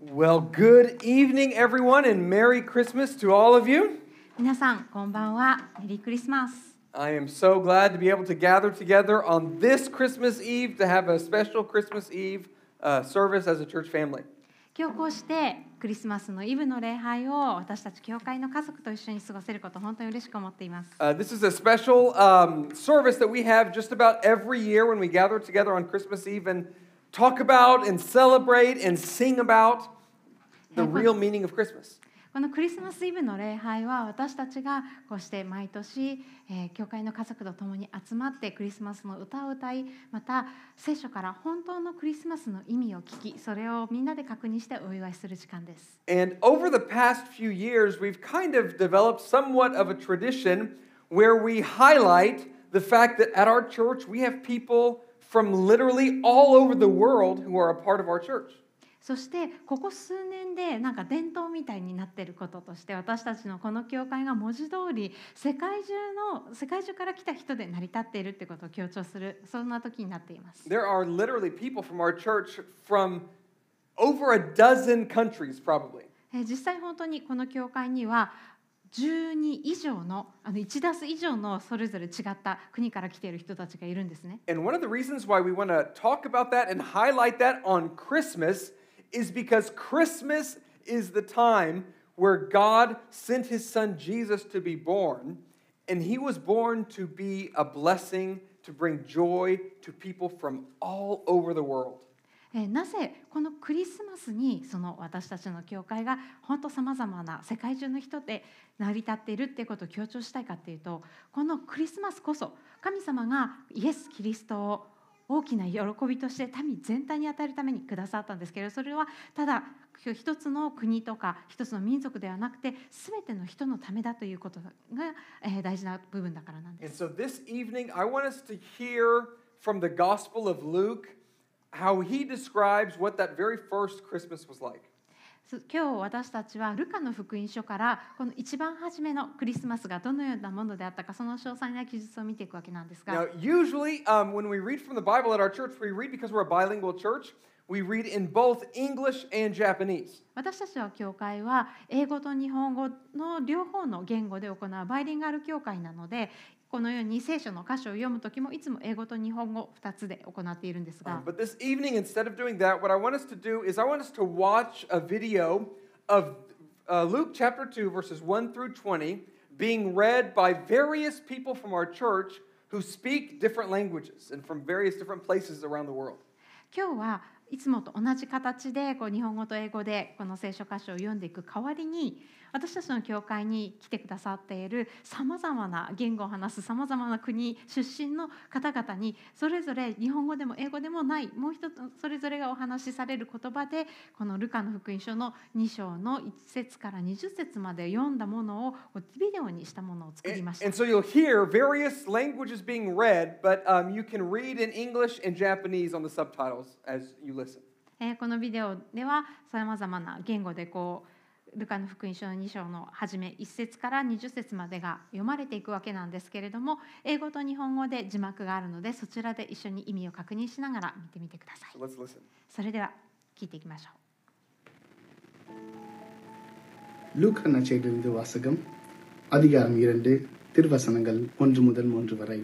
Well, good evening, everyone, and Merry Christmas to all of you. 皆さんこんばんはメリークリスマス I am so glad to be able to gather together on this Christmas Eve to have a special Christmas Eve uh, service as a church family. 今日こうしてクリスマスのイブの礼拝を私たち教会の家族と一緒に過ごせること本当に嬉しく思っています Uh, this is a special um, service that we have just about every year when we gather together on Christmas Eve and talk about and celebrate and sing about the Yeah, but- real meaning of Christmas. このクリスマスイブの礼拝は私たちがこうして毎年、えー教会の家族と共に集まってクリスマスの歌を歌いまた聖書から本当のクリスマスの意味を聞きそれをみんなで確認してお祝いする時間です And over the past few years, we've kind of developed somewhat of a tradition where we highlight the fact that at our church we have people from literally all over the world who are a part of our church. そしてここ数年でなんか伝統みたいになっていることとして私たちのこの教会が文字通り世界中の世界中から来た人で成り立っているってことを強調するそんな時になっています。There are literally people from our church from over a dozen countries, probably. えー実際本当にこの教会には12以上のあの1ダス以上のそれぞれ違った国から来ている人たちがいるんですね。 And one of the reasons why we want to talk about that and highlight that on Christmas is because Christmas is the time where God sent his son Jesus to be born, and he was born to be a blessing, to bring joy to people from all over the world. えなぜこのクリスマスにその私たちの教会が本当さまざまな世界中の人で成り立っているっていうことを強調したいかっていうとこのクリスマスこそ神様がイエス・キリストを大きな喜びとして民全体に与えるためにくださったんですけどそれはただ一つの国とか一つの民族ではなくて全ての人のためだということが、え大事な部分だからなんです。this evening, I want to hear from the Gospel of Luke how he describes what that very first Christmas was like. す今日私たちはルカの福音書からこの一番初めのクリスマスがどのようなものであったかその詳細な記述を見ていくわけなんです Now, が usually um, when we read from the Bible at our church, we read because we're a bilingual church, we read in both English and Japanese. 私たちの教会は英語と日本語の両方の言語で行うバイリンガル教会なのでこのように聖書の箇所を読む時もいつも英語と日本語2つで行っているんです Um, が but this evening, instead of doing that, what I want us to do is I want us to watch a video of uh, Luke chapter 2, verses 1 through 20, being read by various people from our church who speak different languages and from various different places around the world. 今日はいつもと同じ形でこう日本語と英語でこの聖書箇所を読んでいく代わりに私たちの教会に来てくださっているさまざまな言語を話すさまざまな国出身の方々にそれぞれ日本語でも英語でもないもう一つそれぞれがお話しされる言葉でこのルカの福音書の2章の1節から20節まで読んだものをビデオにしたものを作り And, ました and。so you'll hear various languages being read, but um, you can read in English and Japanese on the subtitles as you listen. えーこのビデオではさまざまな言語でこうルカの福音書の2章の初め1節から20節までが読まれていくわけなんですけれども英語と日本語で字幕があるのでそちらで一緒に意味を確認しながら見てみてください So let's listen. それでは聞いていきましょう லூக்கா நச்சையிலிருந்து வாசகம் அதிகாரம் இரண்டு திருவசனங்கள் ஒன்று முதல் மூன்று வரை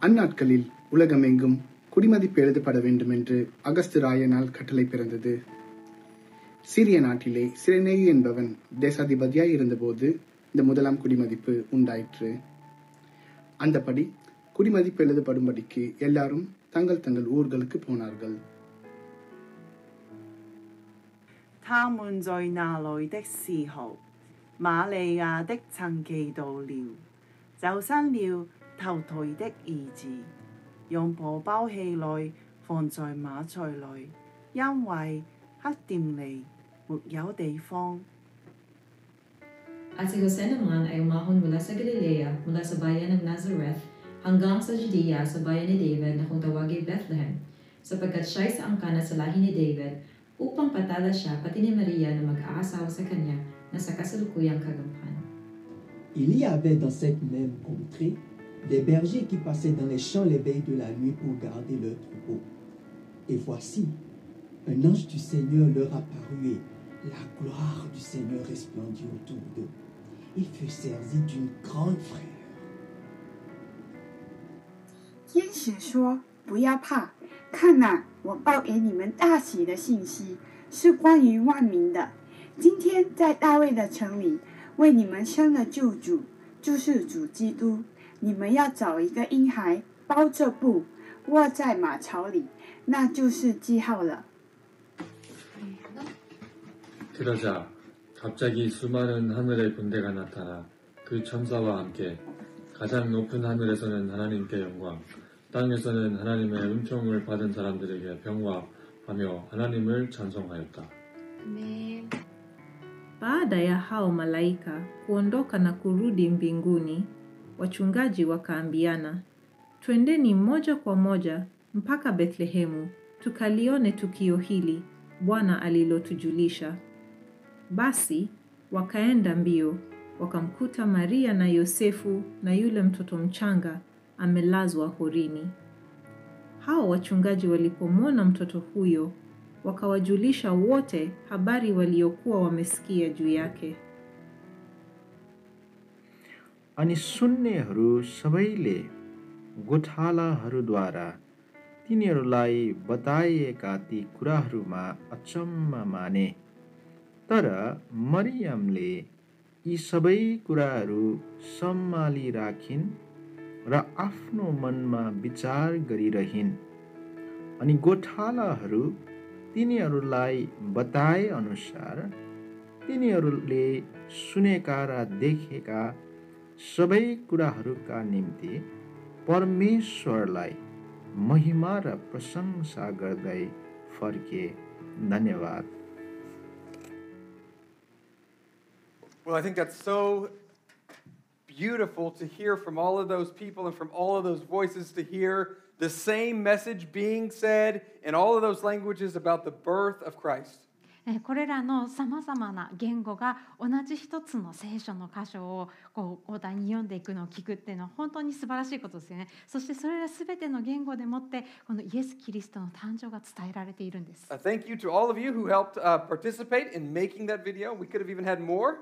அந்நாட்களில் உலகமெங்கும் குடிமதிப்பு எழுதப்பட வேண்டும் என்று அகஸ்து ராயனால் கட்டளை பிறந்தது சிறிய நாட்டிலே சிறநேகி என்பவன் தேசாதிபதியாய் இருந்தபோது இந்த முதலாம் குடிமதிப்பு உண்டாயிற்று அந்தபடி குடிமதிப்பு எழுதப்படும்படிக்கு எல்லாரும் தங்கள் தங்கள் ஊர்களுக்கு போனார்கள் 他們在那裏的時候，瑪利亞的曾記到了，就生了頭胎的兒子，用婆包起來放在馬槽裏，因為黑店裏 沒有地方。 At si Jose naman ay umahon mula sa Galilea, mula sa bayan ng Nazareth, hanggang sa Judea sa bayan ni David na kung tawagin Bethlehem, sapagkat siya'y sa angkana sa lahi ni David, upang patala siya pati ni Maria na mag-aasawa sa kanya na sa kasalukuyang kagampanan. Il y avait dans cette même contrée des bergers qui passaient dans les champs l'éveil de la nuit pour garder leurs troupeaux. Et voici, Un ange du Seigneur leur apparut et la gloire du Seigneur resplendit autour d'eux. Ils furent saisis d'une grande frayeur. 天使说：“不要怕，看呐、我报给你们大喜的信息，是关于万民的。今天在大卫的城里，为你们生了救主，就是主基督。你们要找一个婴孩，包着布，卧在马槽里，那就是记号了。” 그러자 갑자기 수많은 하늘의 군대가 나타나 그 천사와 함께 가장 높은 하늘에서는 하나님께 영광, 땅에서는 하나님의 은총을 받은 사람들에게 평화하며 하나님을 찬송하였다. Baada ya hao malaika kuondoka na kurudi mbinguni, wachungaji wakaambiana, twendeni moja kwa moja mpaka Bethlehemu tukalione tukio hili Bwana alilotujulisha. Basi wakaenda mbio, wakamkuta Maria na Yosefu na yule mtoto mchanga amelazwa horini. Hao wachungaji walipomwona mtoto huyo, wakawajulisha wote habari waliokuwa wamesikia juu yake. अनि सुन्नेहरू सबैले गोठालाहरूद्वारा तिनीहरूलाई बताइएका ती कुराहरूमा अचम्म माने तर मरियमले यी सबै कुराहरू सम्हाली राखिन् र आफ्नो मनमा विचार गरिरहिन्। अनि गोठालाहरू तिनीहरूलाई बताए अनुसार तिनीहरूले सुनेका र देखेका सबै कुराहरूका निम्ति परमेश्वरलाई महिमा र प्रशंसा गर्दै फर्के। धन्यवाद। Well, I think that's so beautiful to hear from all of those people and from all of those voices to hear the same message being said in all of those languages about the birth of Christ. えーこれらのさまざまな言語が同じ一つの聖書の箇所をこう交代に読んでいくのを聞くっていうのは本当に素晴らしいことですよねそしてそれら全ての言語でもってこのイエス・キリストの誕生が伝えられているんです Uh, thank you to all of you who helped uh, participate in making that video. We could have even had more.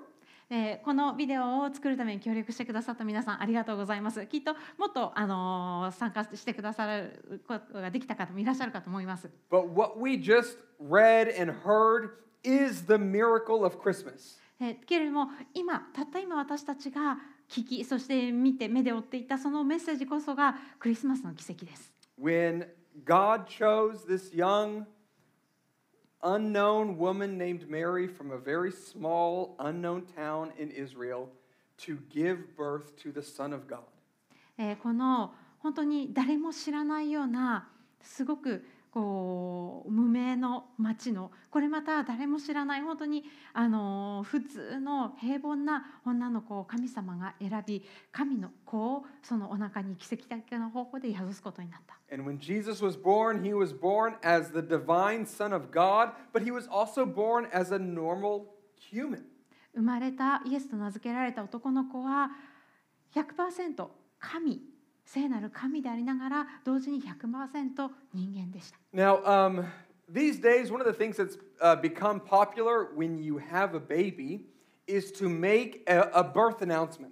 えーこのビデオを作るために協力してくださった皆さんありがとうございます。きっともっと、あのー参加してくださることができた方もいらっしゃるかと思います。But what we just read and heard is the miracle of Christmas. えーけれども今たった今私たちが聞きそして見て目で追っていたそのメッセージこそがクリスマスの奇跡です。When God chose this young, unknown woman named Mary from a very small, unknown town in Israel to give birth to the Son of God. えーこの本当に誰も知らないようなすごく こう無名の町のこれまた誰も知らない本当にあの普通の平凡な女の子を神様が選び神の子をそのお腹に奇跡的な方法で宿すことになった。And when Jesus was born, he was born as the divine Son of God, but he was also born as a normal human. 生まれたイエスと名付けられた男の子は100%神聖なる神でありながら同時に100%人間でした。Now, um, these days, one of the things that's uh, become popular when you have a baby is to make a, a birth announcement.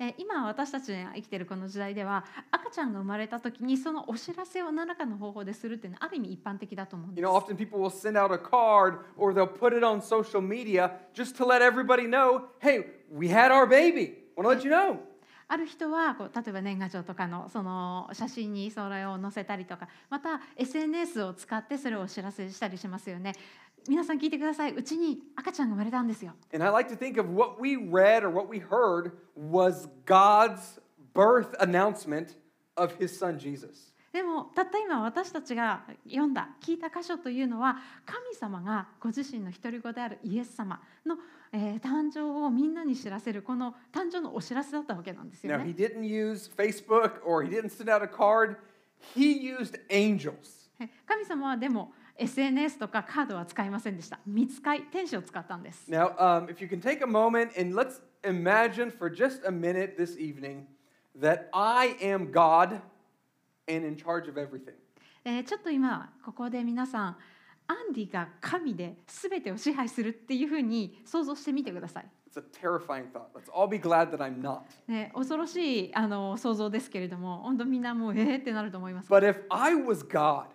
えー今私たちが生きているこの時代では赤ちゃんが生まれた時にそのお知らせを何らかの方法でするっていうのはある意味一般的だと思うんで You す know,。often people will send out a card or they'll put it on social media just to let everybody know, hey, we had our baby. Want to let you know. ある人はこう例えば年賀状とかのその写真にそれを載せたりとかまた SNS を使ってそれをお知らせしたりしますよね。皆さん聞いてくださいうちに赤ちゃんが生まれたんですよ。And I like to think of what we read or what we heard was God's birth announcement of his son Jesus. でもたった今私たちが読んだ聞いた箇所というのは神様がご自身の独り子であるイエス様の、えー誕生をみんなに知らせるこの誕生のお知らせだったわけなんですよ Now, he ね。didn't use Facebook or he didn't send out a card, he used angels. え神様はでも SNS とかカードは使いませんでした。見つかい天使を使ったんです。Now, um, if you can take a moment and let's imagine for just a minute this evening that I am God and in charge of everything. えーちょっと今ここで皆さんアンディが神で全てを支配するっていうふうに想像してみてください。It's a terrifying thought. Let's all be glad that I'm not. ね、恐ろしいあの想像ですけれども本当みんなもうえーってなると思います。But if I was God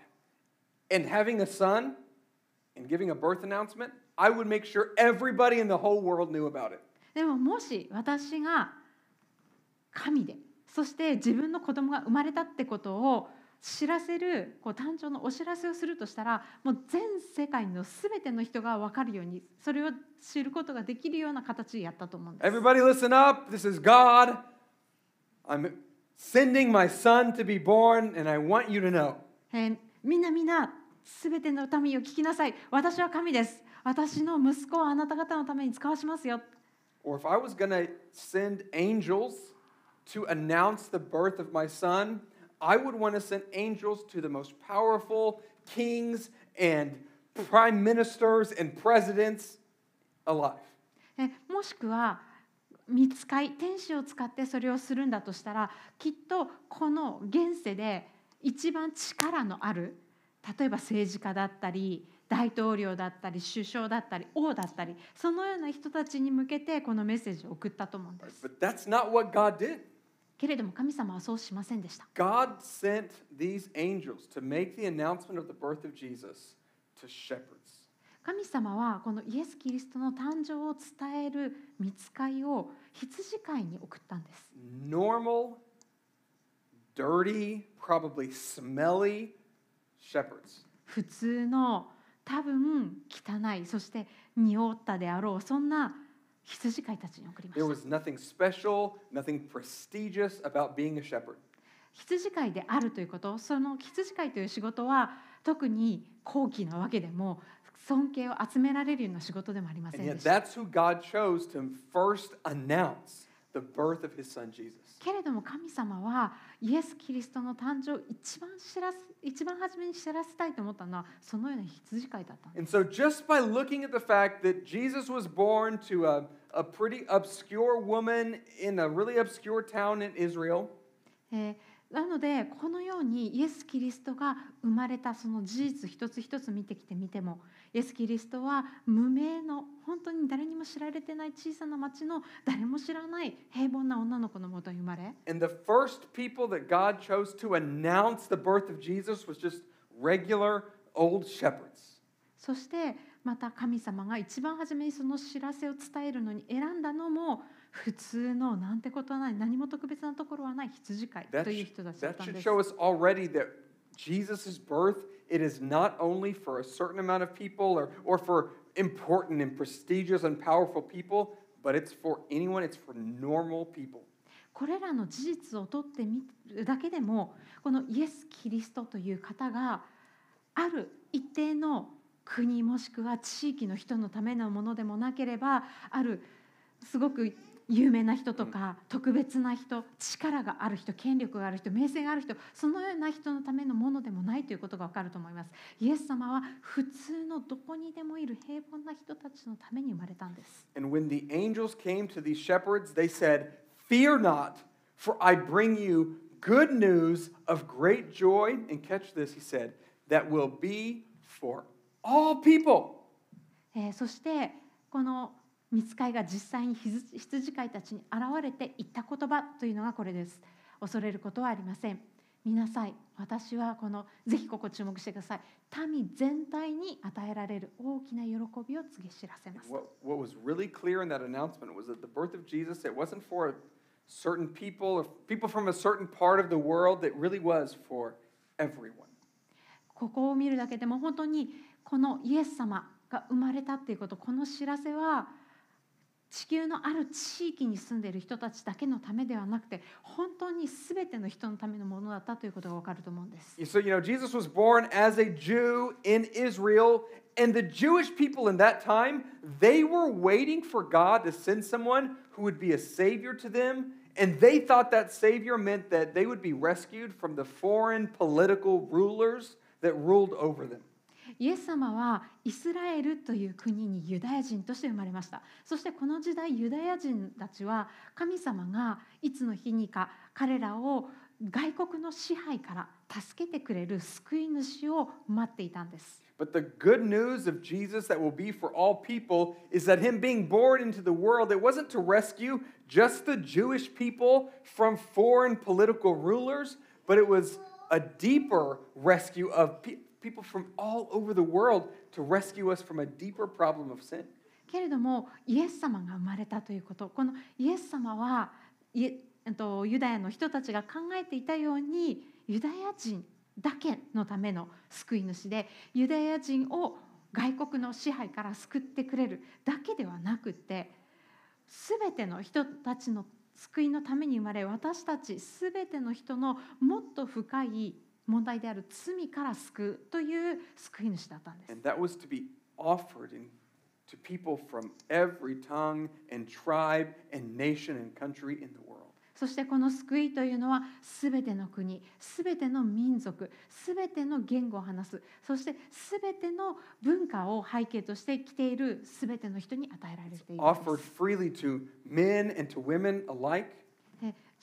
and having a son and giving a birth announcement, I would make sure everybody in the whole world knew about it. でももし私が神でそして自分の子供が生まれたってことを知らせるこう誕生のお知らせをするとしたらもう全世界の全ての人が分かるようにそれを知ることができるような形でやったと思うんです。Everybody listen up. This is God. I'm sending my son to be born, and I want you to know. えーみんなみんな全ての民を聞きなさい私は神です私の息子をあなた方のために使わしますよ Or if I was going to send angels to announce the birth of my son, I would want to send angels to the most powerful kings and prime ministers and presidents alive. えもしくは見つかい天使を使ってそれをするんだとしたらきっとこの現世で一番力のある例えば政治家だったり大統領だったり首相だったり王だったりそのような人たちに向けてこのメッセージを送ったと思うんです But that's not what God did. けれども神様はそうしませんでした God sent these angels to make the announcement of the birth of Jesus to shepherds. 神様はこのイエス・キリストの誕生を伝える見つかいを羊飼いに送ったんです Normal, dirty, probably smelly shepherds. 普通の多分汚いそして匂ったであろうそんな羊飼いたちに送りま There した was nothing special, nothing prestigious about being a shepherd. 羊飼いであるということその羊飼いという仕事は特に高貴なわけでも尊敬を集められるような仕事でもありませ And ん yet でした that's who God chose to first announce the birth of his son Jesus. けれども神様はイエス・キリストの誕生を一番知らす一番初めに知らせたいと思ったのはそのような羊飼いだったんです And so just by looking at the fact that Jesus was born to a, a pretty obscure woman in a really obscure town in Israel, えーなのでこのようにイエス・キリストが生まれたその事実一つ一つ見てきてみてもイエス・キリストは無名の本当に誰にも知られてない小さな町の誰も知らない平凡な女の子のもとに生まれ and the first people that God chose to announce the birth of Jesus was just regular old shepherds. そしてまた神様が一番初めにその知らせを伝えるのに選んだのも普通のなんてことはない何も特別なところはない羊飼い That, という人たちだっ that たん should です。show us already that Jesus' birth, it is not only for a certain amount of people or, or for important and prestigious and powerful people, but it's for anyone, it's for normal people. これらの事実を取ってみるだけでもこのイエス・キリストという方がある一定の国もしくは地域の人のためのものでもなければあるすごく有名な人とか特別な人力がある人権力がある人名声がある人そのような人のためのものでもないということが分かると思いますイエス様は普通のどこにでもいる平凡な人たちのために生まれたんです And when the angels came to these shepherds, they said, Fear not, for I bring you good news of great joy. And catch this, he said, that will be for all people. えーそしてこの見つかいが実際に羊羊飼いたちに現れて言った言葉というのがこれです恐れることはありません見なさい私はこのぜひここ注目してください民全体に与えられる大きな喜びを告げ知らせます What, what was really clear in that announcement was that the birth of Jesus, it wasn't for certain people or people from a certain part of the world, it really was for everyone. ここを見るだけでも本当にこのイエス様が生まれたっていうことこの知らせは地球のある地域に住んでいる人たちだけのためではなくて本当に全ての人のためのものだったということが分かると思うんです。 So, you know, Jesus was born as a Jew in Israel, and the Jewish people in that time, they were waiting for God to send someone who would be a savior to them, and they thought that savior meant that they would be rescued from the foreign political rulers that ruled over them. イエス様はイスラエルという国にユダヤ人として生まれましたそしてこの時代ユダヤ人たちは神様がいつの日にか彼らを外国の支配から助けてくれる救い主を待っていたんです。But the good news of Jesus that will be for all people is that him being born into the world, it wasn't to rescue just the Jewish people from foreign political rulers, but it was a deeper rescue of pe- people from all over the world to rescue us from a deeper problem of sin. けれどもイエス様が生まれたということこのイエス様はえっとユダヤの人たちが考えていたようにユダヤ人だけのための救い主でユダヤ人を外国の支配から救ってくれるだけではなくて全ての人たちの救いのために生まれ私たち全ての人のもっと深い問題である罪から救うという救い主だったんです。And that was to be offered in, to people from every tongue and tribe and nation and country in the world. そしてこの救いというのは全ての国全ての民族全ての言語を話すそして全ての文化を背景として来ている全ての人に与えられているん Offered freely to men and to women alike, で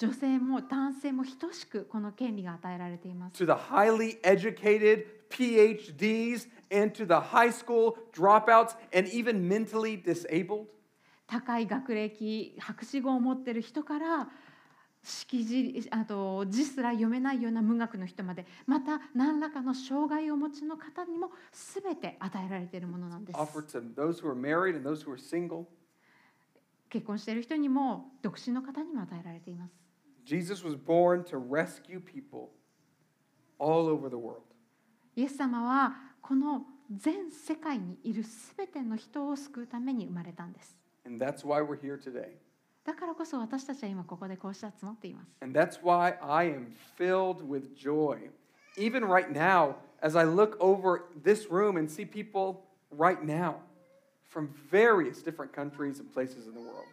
女性も男性も等しくこの権利が与えられています to the highly educated PhDs and to the high school dropouts and even mentally disabled. 高い学歴博士号を持っている人から識字あと字すら読めないような文学の人までまた何らかの障害をお持ちの方にも全て与えられているものなんです。結婚している人にも独身の方にも与えられています。Jesus was born to rescue people all over the world. イエス様はこの全世界にいる全ての人を救うために生まれたんです。 And that's why we're here today. だからこそ私たちは今ここでこうして集まっています。 And that's why I am filled with joy. Even right now, as I look over this room and see people right now from various different countries and places in the world.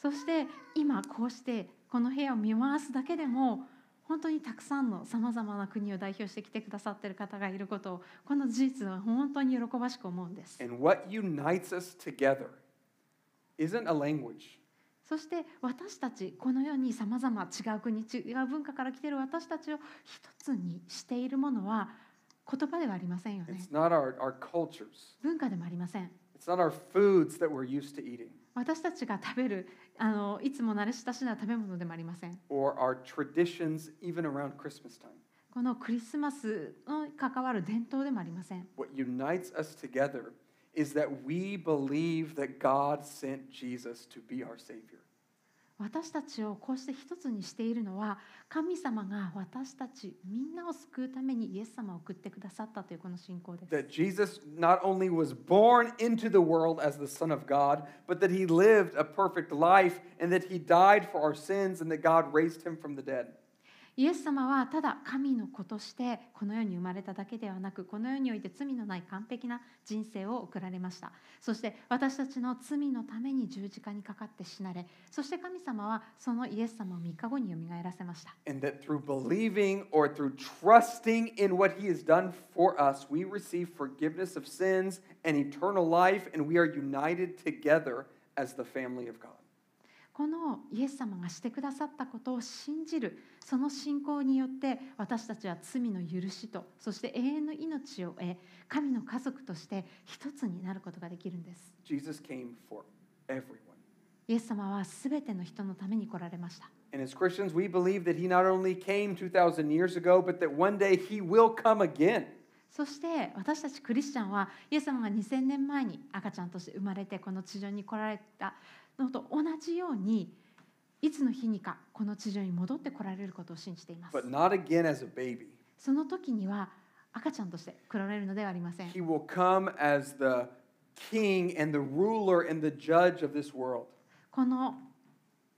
そして今こうして この部屋を見回すだけでも本当にたくさんのさまざまな国を代表して来てくださっている方がいることをこの事実は本当に喜ばしく思うんです。And what unites us together isn't a language, そして私たちこのようにさまざま違う国違う文化から来ている私たちを一つにしているものは言葉ではありませんよね it's。not our, our cultures, 文化でもありません。it's not our foods that we're used to eating 私たちが食べるあのいつも慣れ親しんだ食べ物でもありません。or our traditions, even around Christmas time. このクリスマスの関わる伝統でもありません。What unites us together is that we believe that God sent Jesus to be our Savior. 私たちをこうして一つにしているのは神様が私たちみんなを救うためにイエス様を送ってくださったというこの信仰です。 That Jesus not only was born into the world as the Son of God, but that he lived a perfect life and that he died for our sins and that God raised him from the dead. イエス様はただ神の子としてこの世に生まれただけではなくこの世において罪のない完璧な人生を送られましたそして私たちの罪のために十字架にかかって死なれそして神様はそのイエス様を3日後によみがえらせました And that through believing or through trusting in what he has done for us, we receive forgiveness of sins and eternal life, and we are united together as the family of God. このイエス様がしてくださったことを信じるその信仰によって私たちは罪の許しとそして永遠の命を得神の家族として一つになることができるんです Jesus came for everyone. イエス様は全ての人のために来られました And as Christians, we believe that he not only came 2,000 years ago, but that one day he will come again. そして私たちクリスチャンはイエス様が2000年前に赤ちゃんとして生まれてこの地上に来られたのと同じようにいつの日にかこの地上に戻って来られることを信じています But not again as a baby. その時には赤ちゃんとして来られるのではありません He will come as the king and the ruler and the judge of this world. この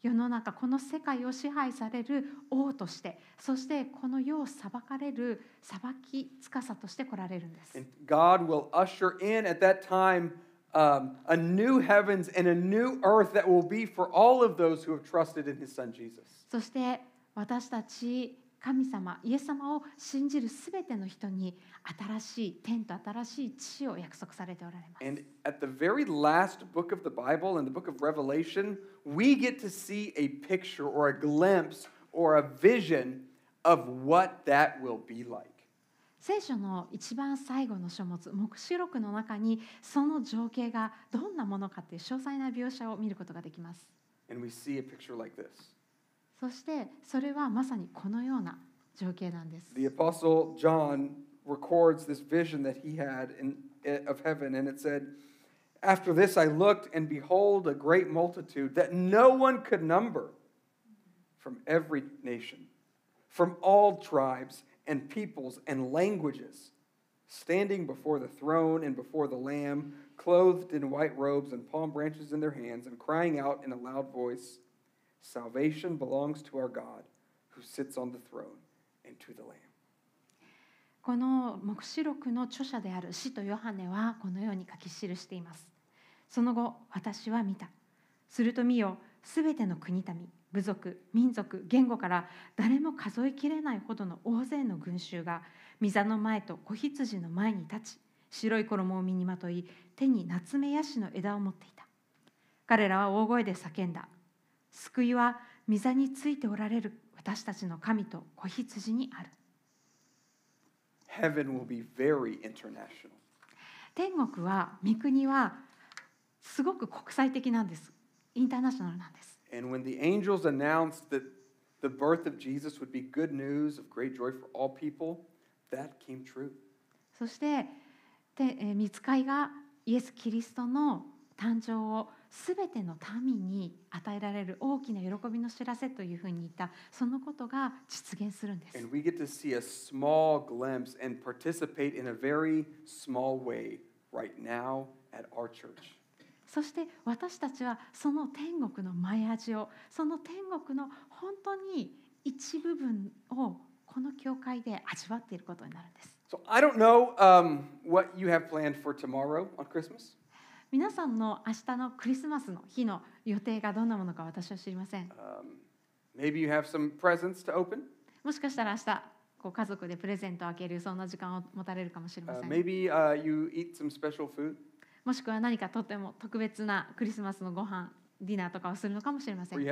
世の中この世界を支配される王としてそしてこの世を裁かれる裁き司として来られるんです And God will usher in at that time um, a new heavens and a new earth that will be for all of those who have trusted in his son Jesus. そして私たち神様イエス様を信じるすべての人に新しい天と新しい地を約束されておられます。 And at the very last book of the Bible, in the book of Revelation, we get to see a picture or a glimpse or a vision of what that will be like. 聖書の一番最後の書物黙示録の中にその情景がどんなものかっていう詳細な描写を見ることができます。And we see a picture like this. そしてそれはまさにこのような情景なんです。The Apostle John records this vision that he had in, of heaven, and it said, After this I looked, and behold, a great multitude that no one could number from every nation, from all tribes and peoples and languages, standing before the throne and before the Lamb, clothed in white robes and palm branches in their hands, and crying out in a loud voice, Salvation belongs to our God who sits on the throne and to the Lamb. この黙示録の著者である使徒ヨハネはこのように書き記しています。その後私は見た。すると見よ、 すべての国民、部族、民族、言語から誰も数えきれないほどの大勢の群衆が御座の前と子羊の前に立ち、白い衣を身にまとい、手に夏目ヤシの枝を持っていた。彼らは大声で叫んだ。救いは御座についておられる私たちの神と子羊にある。Heaven will be very international. 天国は御国はすごく国際的なんですインターナショナルなんです And when the angels announced that the birth of Jesus would be good news of great joy for all people, that came true. そしてでえー御使いがイエス・キリストの誕生をすべての民に与えられる大きな喜びの知らせというふうに言ったそのことが実現するんです And we get to see a small glimpse and participate in a very small way right now at our church. そして私たちはその天国の前味をその天国の本当に一部分をこの教会で味わっていることになるんです So I don't know um, what you have planned for tomorrow on Christmas. 皆さんの明日のクリスマスの日の予定がどんなものか私は知りません Um, maybe you have some presents to open. もしかしたら明日こう家族でプレゼントを開けるそんな時間を持たれるかもしれま Uh, せん maybe uh, you eat some special food. もしくは何かとても特別なクリスマスのご飯、ディナーとかをするのかもしれません。Kind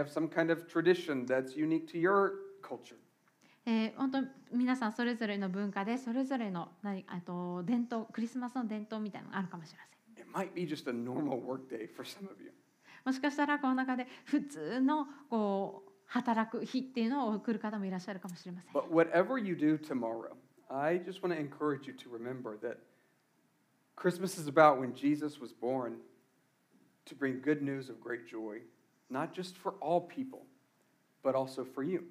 え、本当皆さんそれぞれの文化で、それぞれの何あと伝統、クリスマスの伝統みたいなのあるかもしれません。もしかしたらこの中で普通のこう働く日っていうのを送る方もいらっしゃるかもしれません。But whatever you do tomorrow, I just want to encourage you to remember that Christmas is about when Jesus was born to bring good news of great joy, not just for all people, but also for you.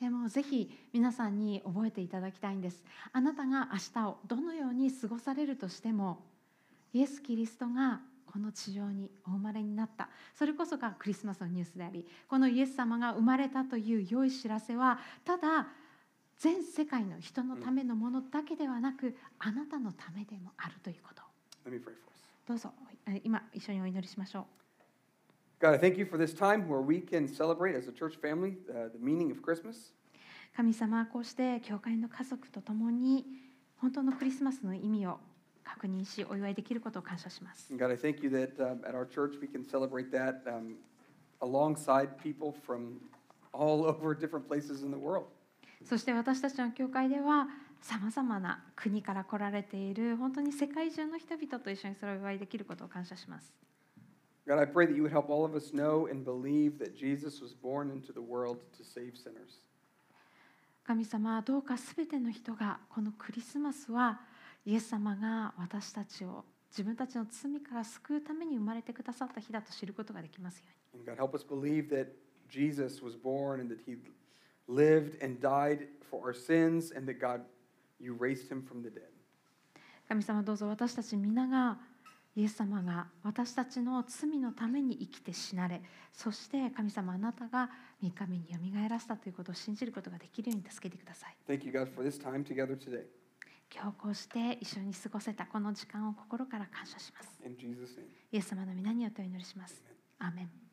でもぜひ皆さんに覚えていただきたいんですあなたが明日をどのように過ごされるとしてもイエス・キリストがこの地上にお生まれになったそれこそがクリスマスのニュースでありこのイエス様が生まれたという良い知らせはただ全世界の人のためのものだけではなくあなたのためでもあるということ.どうぞえ今一緒にお祈りしましょう God, I thank you for this time where we can celebrate as a church family uh, the meaning of Christmas. 神様こうして教会の家族と共に本当のクリスマスの意味を確認しお祝いできることを感謝します God, I thank you that um, at our church we can celebrate that um, alongside people from all over different places in the world. そして私たちの教会ではさまざまな国から来られている本当に世界中の人々と一緒にそれをお祝いできることを感謝します God, I pray that you would help all of us know and believe that Jesus was born into the world to save sinners. 神様どうかすべての人がこのクリスマスはイエス様が私たちを自分たちの罪から救うために生まれてくださった日だと知ることができますように And God, help us believe that Jesus was born and that he lived and died for our sins and that God, you raised him from the dead. 神様どうぞ私たち皆がイエス様が私たちの罪のために生きて死なれそして神様あなたが3日目によみがえらせたということを信じることができるように助けてください Thank you, God, for this time together today. 今日こうして一緒に過ごせたこの時間を心から感謝します In Jesus' name. イエス様の皆によってお祈りしますアーメン